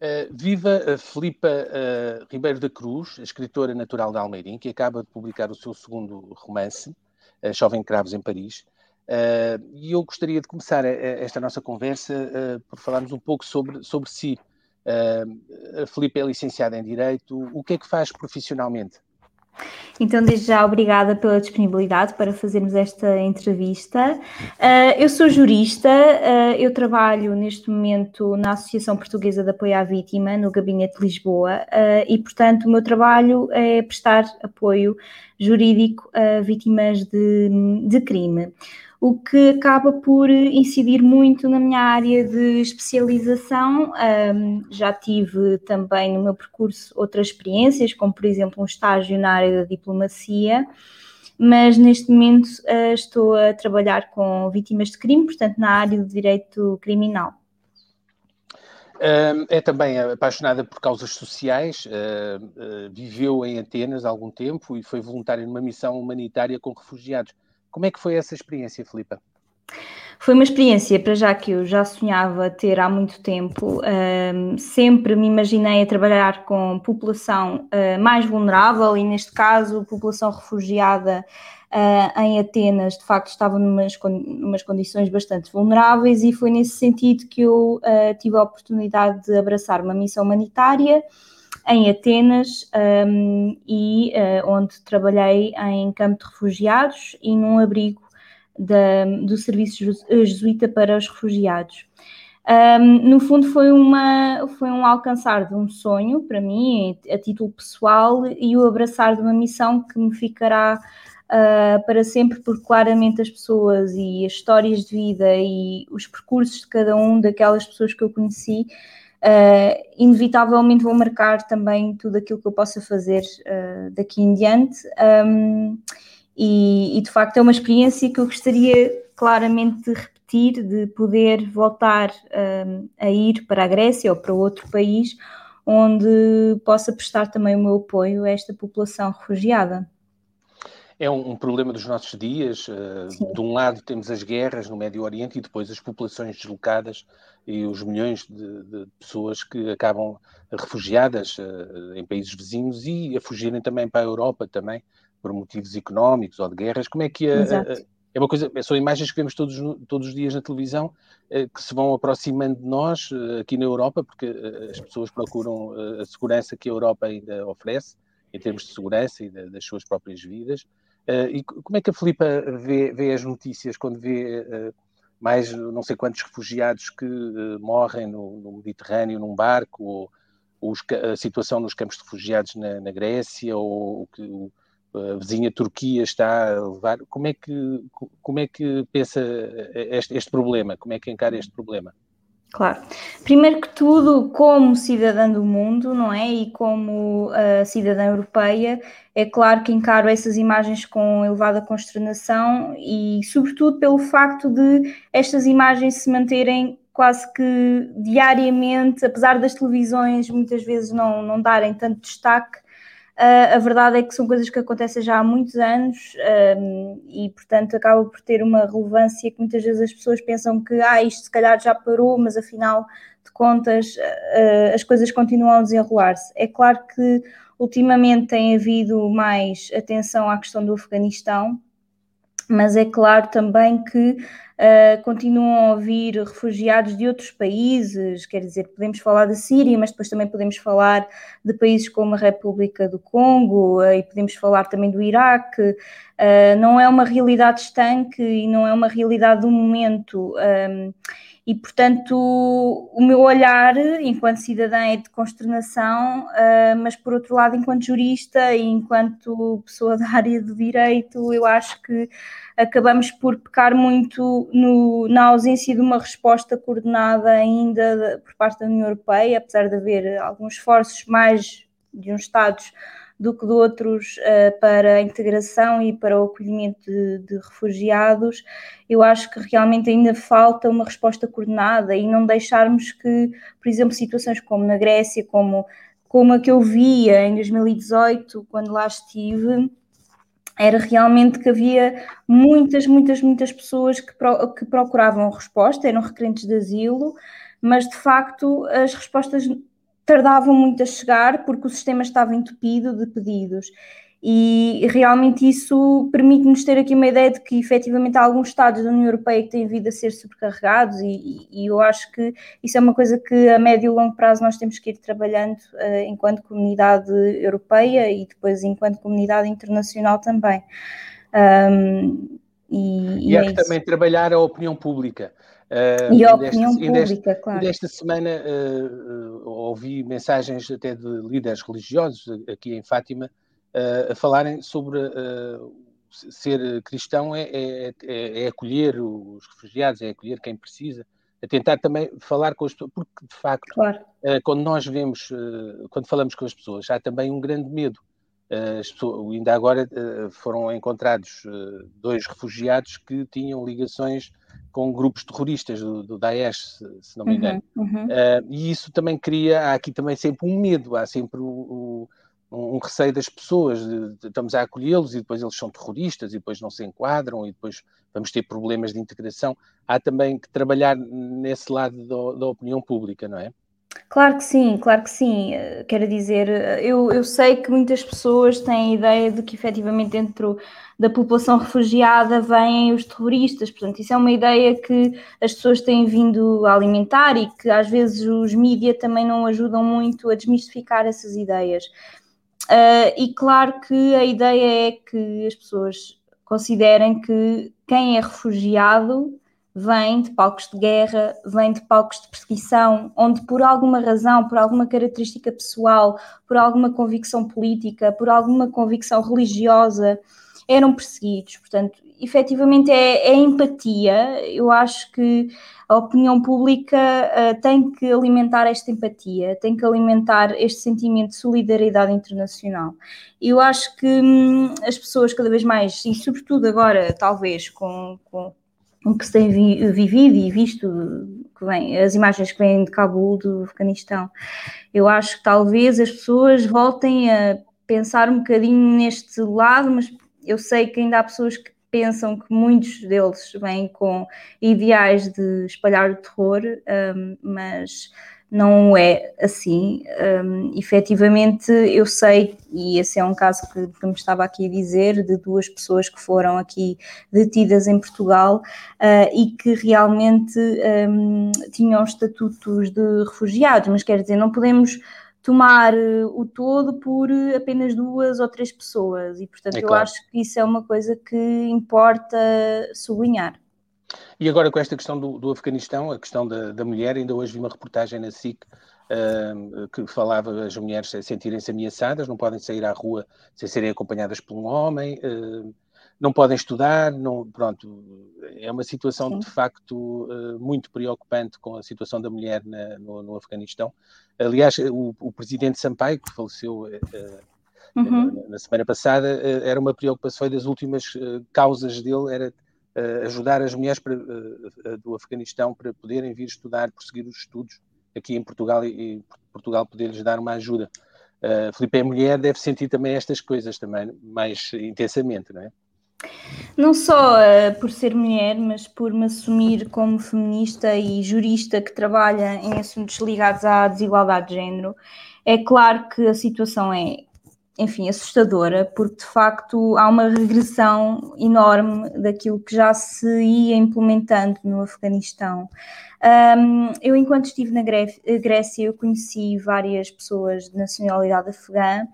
Uh, viva a Filipa uh, Ribeiro da Cruz, escritora natural de Almeirim, que acaba de publicar o seu segundo romance, uh, Chovem Cravos em Paris. e eu gostaria de começar esta nossa conversa por falarmos um pouco sobre, sobre si. a Filipa é licenciada em Direito. O que é que faz profissionalmente? Então, desde já, obrigada pela disponibilidade para fazermos esta entrevista. Uh, eu sou jurista, uh, eu trabalho neste momento na Associação Portuguesa de Apoio à Vítima, no Gabinete de Lisboa, uh, e, portanto, o meu trabalho é prestar apoio jurídico a vítimas de, de crime o que acaba por incidir muito na minha área de especialização. Um, já tive também no meu percurso outras experiências, como por exemplo um estágio na área da diplomacia, mas neste momento uh, estou a trabalhar com vítimas de crime, portanto, na área do direito criminal. É também apaixonada por causas sociais, viveu em Atenas há algum tempo e foi voluntária numa missão humanitária com refugiados. Como é que foi essa experiência, Filipa? Foi uma experiência, para já que eu já sonhava ter há muito tempo. Um, sempre me imaginei a trabalhar com população uh, mais vulnerável e, neste caso, população refugiada uh, em Atenas, de facto, estava numas, numas condições bastante vulneráveis e foi nesse sentido que eu uh, tive a oportunidade de abraçar uma missão humanitária em Atenas um, e uh, onde trabalhei em campo de refugiados e num abrigo da, do Serviço Jesuíta para os Refugiados. Um, no fundo foi, uma, foi um alcançar de um sonho para mim, a título pessoal, e o abraçar de uma missão que me ficará uh, para sempre, porque claramente as pessoas e as histórias de vida e os percursos de cada um daquelas pessoas que eu conheci uh, inevitavelmente vou marcar também tudo aquilo que eu possa fazer uh, daqui em diante. Um, e, e, de facto é uma experiência que eu gostaria claramente de repetir, de poder voltar um, a ir para a Grécia ou para outro país onde possa prestar também o meu apoio a esta população refugiada é um, um, problema dos nossos dias. Uh, de um lado temos as guerras no Médio Oriente e depois as populações deslocadas e os milhões de, de pessoas que acabam refugiadas uh, em países vizinhos e a fugirem também para a Europa também por motivos económicos ou de guerras. Como é que a, a, é uma coisa, são imagens que vemos todos, todos os dias na televisão uh, que se vão aproximando de nós aqui na Europa, porque as pessoas procuram a segurança que a Europa ainda oferece em termos de segurança e das suas próprias vidas. Uh, e como é que a Filipa vê, vê as notícias quando vê uh, mais não sei quantos refugiados que uh, morrem no, no, Mediterrâneo num barco, ou, os, a situação nos campos de refugiados na, na Grécia, ou que a vizinha Turquia está a levar? Como é que, como é que pensa este, este problema? Como é que encara este problema? Claro. Primeiro que tudo, como cidadã do mundo, não é? E como uh, cidadã europeia, é claro que encaro essas imagens com elevada consternação e, sobretudo, pelo facto de estas imagens se manterem quase que diariamente, apesar das televisões muitas vezes não, não darem tanto destaque, Uh, a verdade é que são coisas que acontecem já há muitos anos um, e, portanto, acaba por ter uma relevância que muitas vezes as pessoas pensam que ah, isto se calhar já parou, mas afinal de contas uh, as coisas continuam a desenrolar-se. É claro que ultimamente tem havido mais atenção à questão do Afeganistão, mas é claro também que uh, continuam a vir refugiados de outros países, quer dizer, podemos falar da Síria, mas depois também podemos falar de países como a República do Congo uh, e podemos falar também do Iraque. Uh, não é uma realidade estanque e não é uma realidade do momento. Um, e, portanto, o meu olhar enquanto cidadã é de consternação, uh, mas por outro lado, enquanto jurista e enquanto pessoa da área do direito, eu acho que acabamos por pecar muito no, na ausência de uma resposta coordenada ainda por parte da União Europeia, apesar de haver alguns esforços mais de uns Estados do que de outros uh, para a integração e para o acolhimento de, de, refugiados, eu acho que realmente ainda falta uma resposta coordenada e não deixarmos que, por exemplo, situações como na Grécia, como, como a que eu via em 2018, quando lá estive, era realmente que havia muitas, muitas, muitas pessoas que, pro, que procuravam resposta, eram requerentes de asilo, mas de facto as respostas tardavam muito a chegar porque o sistema estava entupido de pedidos. E realmente isso permite-nos ter aqui uma ideia de que efetivamente há alguns Estados da União Europeia que têm vindo a ser sobrecarregados, e, e, eu acho que isso é uma coisa que a médio e longo prazo nós temos que ir trabalhando uh, enquanto comunidade europeia e depois enquanto comunidade internacional também. Um, e, e, é que também trabalhar a opinião pública. Uh, e a opinião deste, pública, deste, claro. Desta semana uh, ouvi mensagens até de líderes religiosos aqui em Fátima uh, a falarem sobre ser cristão é, é, é, é, acolher os refugiados, é acolher quem precisa, a tentar também falar com as pessoas, porque de facto, claro. quando nós vemos, quando falamos com as pessoas, há também um grande medo. Pessoas, ainda agora foram encontrados dois refugiados que tinham ligações com grupos terroristas do, do Daesh, se, se, não me engano. Uhum, uhum. Uh, e isso também cria, há aqui também sempre um medo, há sempre o, o, um receio das pessoas, de, de, estamos a acolhê-los e depois eles são terroristas e depois não se enquadram e depois vamos ter problemas de integração. Há também que trabalhar nesse lado da, da opinião pública, não é? Claro que sim, claro que sim. Eh, quero dizer, eh, eu, eu sei que muitas pessoas têm a ideia de que efetivamente dentro da população refugiada vêm os terroristas, portanto, isso é uma ideia que as pessoas têm vindo a alimentar e que às vezes os mídias também não ajudam muito a desmistificar essas ideias. Uh, e claro que a ideia é que as pessoas considerem que quem é refugiado vem de palcos de guerra, vem de palcos de perseguição, onde por alguma razão, por alguma característica pessoal, por alguma convicção política, por alguma convicção religiosa, eram perseguidos. Portanto, efetivamente é, é empatia. Eu acho que a opinião pública uh, tem que alimentar esta empatia, tem que alimentar este sentimento de solidariedade internacional. Eu acho que hum, as pessoas cada vez mais, e sobretudo agora, talvez com, com que se tem vi, vivido e visto que vem, as imagens que vêm de Cabul, do Afeganistão. Eu acho que talvez as pessoas voltem a pensar um bocadinho neste lado, mas eu sei que ainda há pessoas que pensam que muitos deles vêm com ideais de espalhar o terror, um, mas não é assim. Um, efetivamente, eu sei, e esse é um caso que, que, me estava aqui a dizer, de duas pessoas que foram aqui detidas em Portugal uh, e que realmente um, tinham estatutos de refugiados, mas quer dizer, não podemos tomar uh, o todo por apenas duas ou três pessoas, e portanto é eu acho que isso é uma coisa que importa sublinhar. E agora com esta questão do, do Afeganistão, a questão da, da, mulher, ainda hoje vi uma reportagem na SIC uh, que falava as mulheres sentirem-se ameaçadas, não podem sair à rua sem serem acompanhadas por um homem, uh, não podem estudar, não, pronto, é uma situação Sim. de facto uh, muito preocupante com a situação da mulher na, no, no, Afeganistão. Aliás, o, o, presidente Sampaio, que faleceu Uhum. Na semana passada, era uma preocupação, foi das últimas causas dele, era ajudar as mulheres para, uh, do Afeganistão para poderem vir estudar, prosseguir os estudos aqui em Portugal e, e Portugal poder-lhes dar uma ajuda. Uh, Filipe é mulher, deve sentir também estas coisas também mais intensamente, não é? Não só uh, por ser mulher, mas por me assumir como feminista e jurista que trabalha em assuntos ligados à desigualdade de género. É claro que a situação é enfim, assustadora, porque de facto há uma regressão enorme daquilo que já se ia implementando no Afeganistão. Um, eu, enquanto estive na Grécia, eu conheci várias pessoas de nacionalidade afegã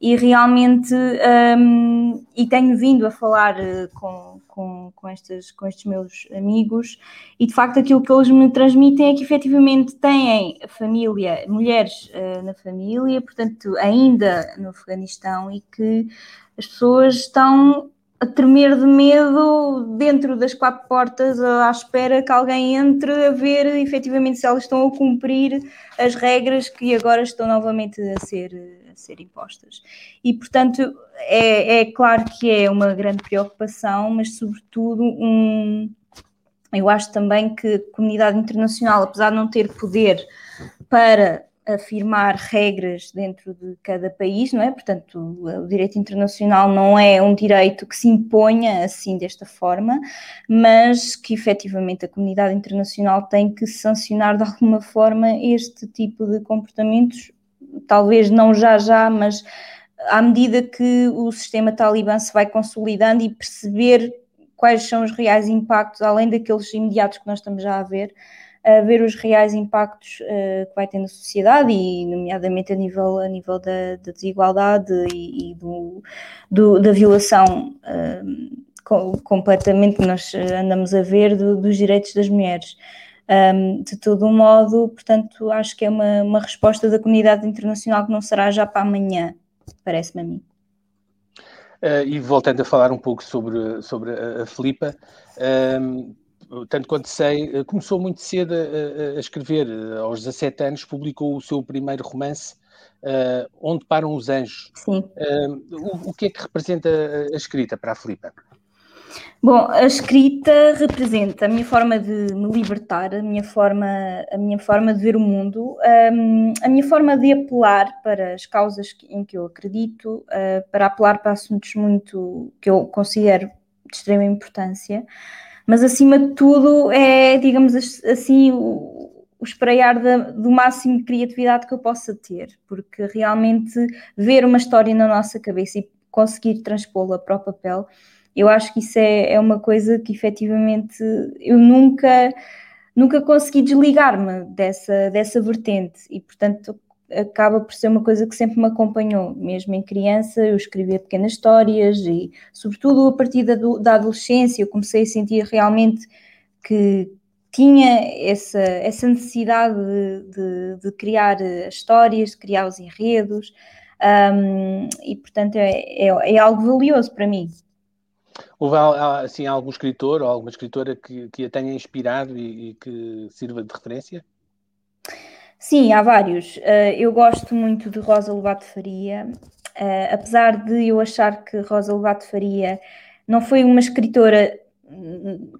e realmente um, e tenho vindo a falar eh, com, com, com, estes, com estes meus amigos e de facto aquilo que eles me transmitem é que efetivamente têm família, mulheres uh, na família, portanto ainda no Afeganistão e que as pessoas estão a tremer de medo dentro das quatro portas à espera que alguém entre a ver efetivamente se elas estão a cumprir as regras que agora estão novamente a ser, a ser impostas. E, portanto, é, é claro que é uma grande preocupação, mas, sobretudo, um, eu acho também que a comunidade internacional, apesar de não ter poder para afirmar regras dentro de cada país, não é? Portanto, o, direito internacional não é um direito que se imponha assim desta forma, mas que efetivamente a comunidade internacional tem que sancionar de alguma forma este tipo de comportamentos, talvez não já já, mas à medida que o sistema talibã se vai consolidando e perceber quais são os reais impactos, além daqueles imediatos que nós estamos já a ver, a ver os reais impactos uh, que vai ter na sociedade e, nomeadamente, a nível, a nível da, da desigualdade e, e do, do, da violação com, completamente que nós andamos a ver do, dos direitos das mulheres. Um, de todo modo, portanto, acho que é uma, uma resposta da comunidade internacional que não será já para amanhã, parece-me a mim. Uh, e voltando a falar um pouco sobre, sobre a, a Filipa, um, tanto quanto sei, eh, começou muito cedo a, a, escrever. Eh, aos 17 anos publicou o seu primeiro romance, uh, Onde Param os Anjos. Sim. Uh, o, o, que é que representa a escrita para a Filipa? Bom, a escrita representa a minha forma de me libertar, a minha forma, a minha forma de ver o mundo, um, a minha forma de apelar para as causas em que eu acredito, para apelar para assuntos muito que eu considero de extrema importância mas acima de tudo é, digamos assim, o, o espreiar do máximo de criatividade que eu possa ter, porque realmente ver uma história na nossa cabeça e conseguir transpô-la para o papel, eu acho que isso é, é uma coisa que efetivamente eu nunca, nunca consegui desligar-me dessa, dessa vertente. E, portanto, acaba por ser uma coisa que sempre me acompanhou, mesmo em criança eu escrevia pequenas histórias e, sobretudo, a partir da, da adolescência eu comecei a sentir realmente que tinha essa, essa necessidade de, de, de criar histórias, de criar os enredos um, e, portanto, é, é, é, algo valioso para mim. Houve assim, algum escritor ou alguma escritora que, que a tenha inspirado e, e que sirva de referência? Sim, há vários. Uh, eu gosto muito de Rosa Lobato Faria, uh, apesar de eu achar que Rosa Lobato Faria não foi uma escritora,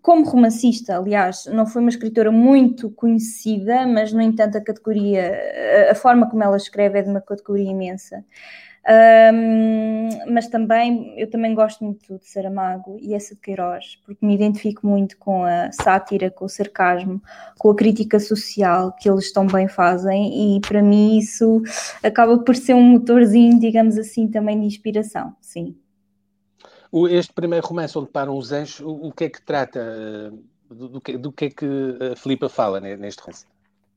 como romancista, aliás, não foi uma escritora muito conhecida, mas, no entanto, a categoria, a forma como ela escreve é de uma categoria imensa. Um, mas também, eu também gosto muito de Saramago e essa de Queiroz, porque me identifico muito com a sátira, com o sarcasmo, com a crítica social que eles tão bem fazem e para mim isso acaba por ser um motorzinho, digamos assim, também de inspiração, sim. Este primeiro romance onde param os anjos, o, que é que trata, eh, do, que, do que é que a Filipa fala neste romance?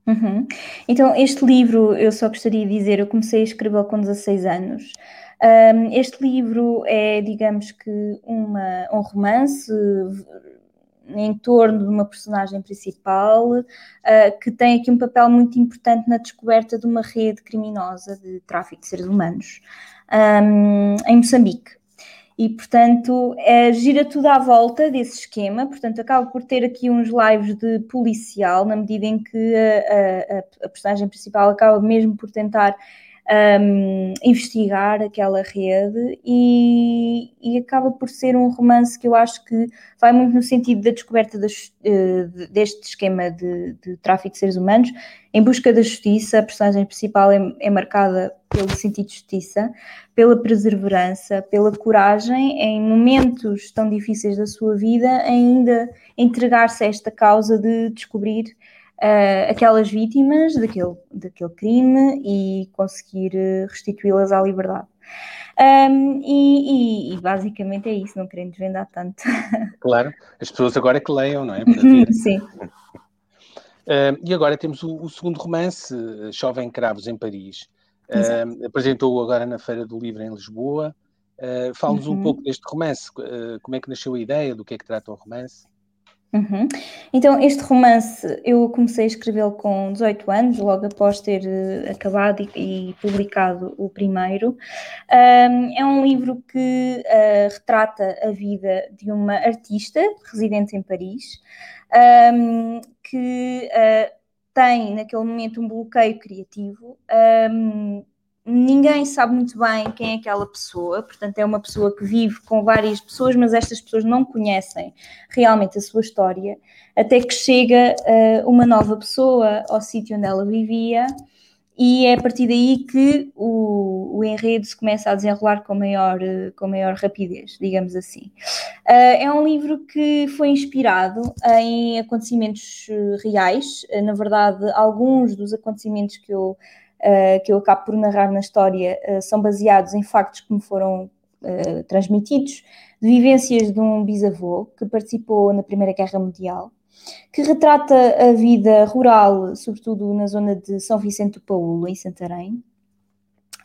Uhum. Então, este livro, eu só gostaria de dizer, eu comecei a escrevê-lo com 16 anos. Um, este livro é, digamos que, uma, um romance em torno de uma personagem principal uh, que tem aqui um papel muito importante na descoberta de uma rede criminosa de tráfico de seres humanos um, em Moçambique e, portanto, é, gira tudo à volta desse esquema. Portanto, acaba por ter aqui uns lives de policial, na medida em que a, a, a personagem principal acaba mesmo por tentar um, investigar aquela rede e, e, acaba por ser um romance que eu acho que vai muito no sentido da descoberta uh, deste esquema de, de, tráfico de seres humanos em busca da justiça. A personagem principal é, é marcada pelo sentido de justiça, pela perseverança, pela coragem em momentos tão difíceis da sua vida, ainda entregar-se a esta causa de descobrir uh, aquelas vítimas daquele, daquele crime e conseguir eh, restituí-las à liberdade. Um, e, e, e, basicamente é isso, não querendo desvendar tanto. Claro, as pessoas agora é que leiam, não é? Sim. Uh, e agora temos o, o, segundo romance, Chovem Cravos em Paris. Uh, Apresentou-o agora na Feira do Livro em Lisboa. Uh, Fala-nos uhum. um pouco deste romance, uh, como é que nasceu a ideia, do que é que trata o romance? Uhum. Então, este romance eu comecei a escrevê-lo com 18 anos, logo após ter uh, acabado e, e, publicado o primeiro. Um, é um livro que uh, retrata a vida de uma artista residente em Paris, um, que uh, tem naquele momento um bloqueio criativo. Um, ninguém sabe muito bem quem é aquela pessoa, portanto, é uma pessoa que vive com várias pessoas, mas estas pessoas não conhecem realmente a sua história, até que chega uh, uma nova pessoa ao sítio onde ela vivia e é a partir daí que o, o enredo se começa a desenrolar com maior, com maior rapidez, digamos assim. Uh, é um livro que foi inspirado em acontecimentos reais, na verdade, alguns dos acontecimentos que eu, uh, que eu acabo por narrar na história são baseados em factos que me foram transmitidos, de vivências de um bisavô que participou na Primeira Guerra Mundial que retrata a vida rural, sobretudo na zona de São Vicente do Paulo, em Santarém.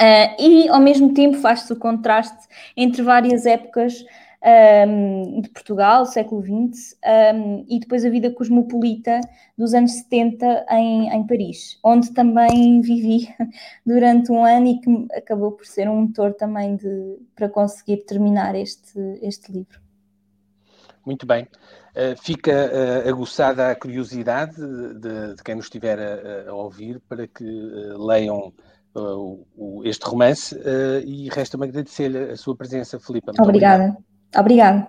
Uh, e ao mesmo tempo faz-se o contraste entre várias épocas um, de Portugal, século XX, um, e depois a vida cosmopolita dos anos 70 em, em, Paris, onde também vivi durante um ano e que acabou por ser um motor também de, para conseguir terminar este, este livro. Muito bem. Uh, fica uh, aguçada a curiosidade de, de, quem nos estiver a, a ouvir para que uh, leiam o, este romance e resta-me agradecer-lhe a sua presença, Filipe. Obrigada. Obrigada.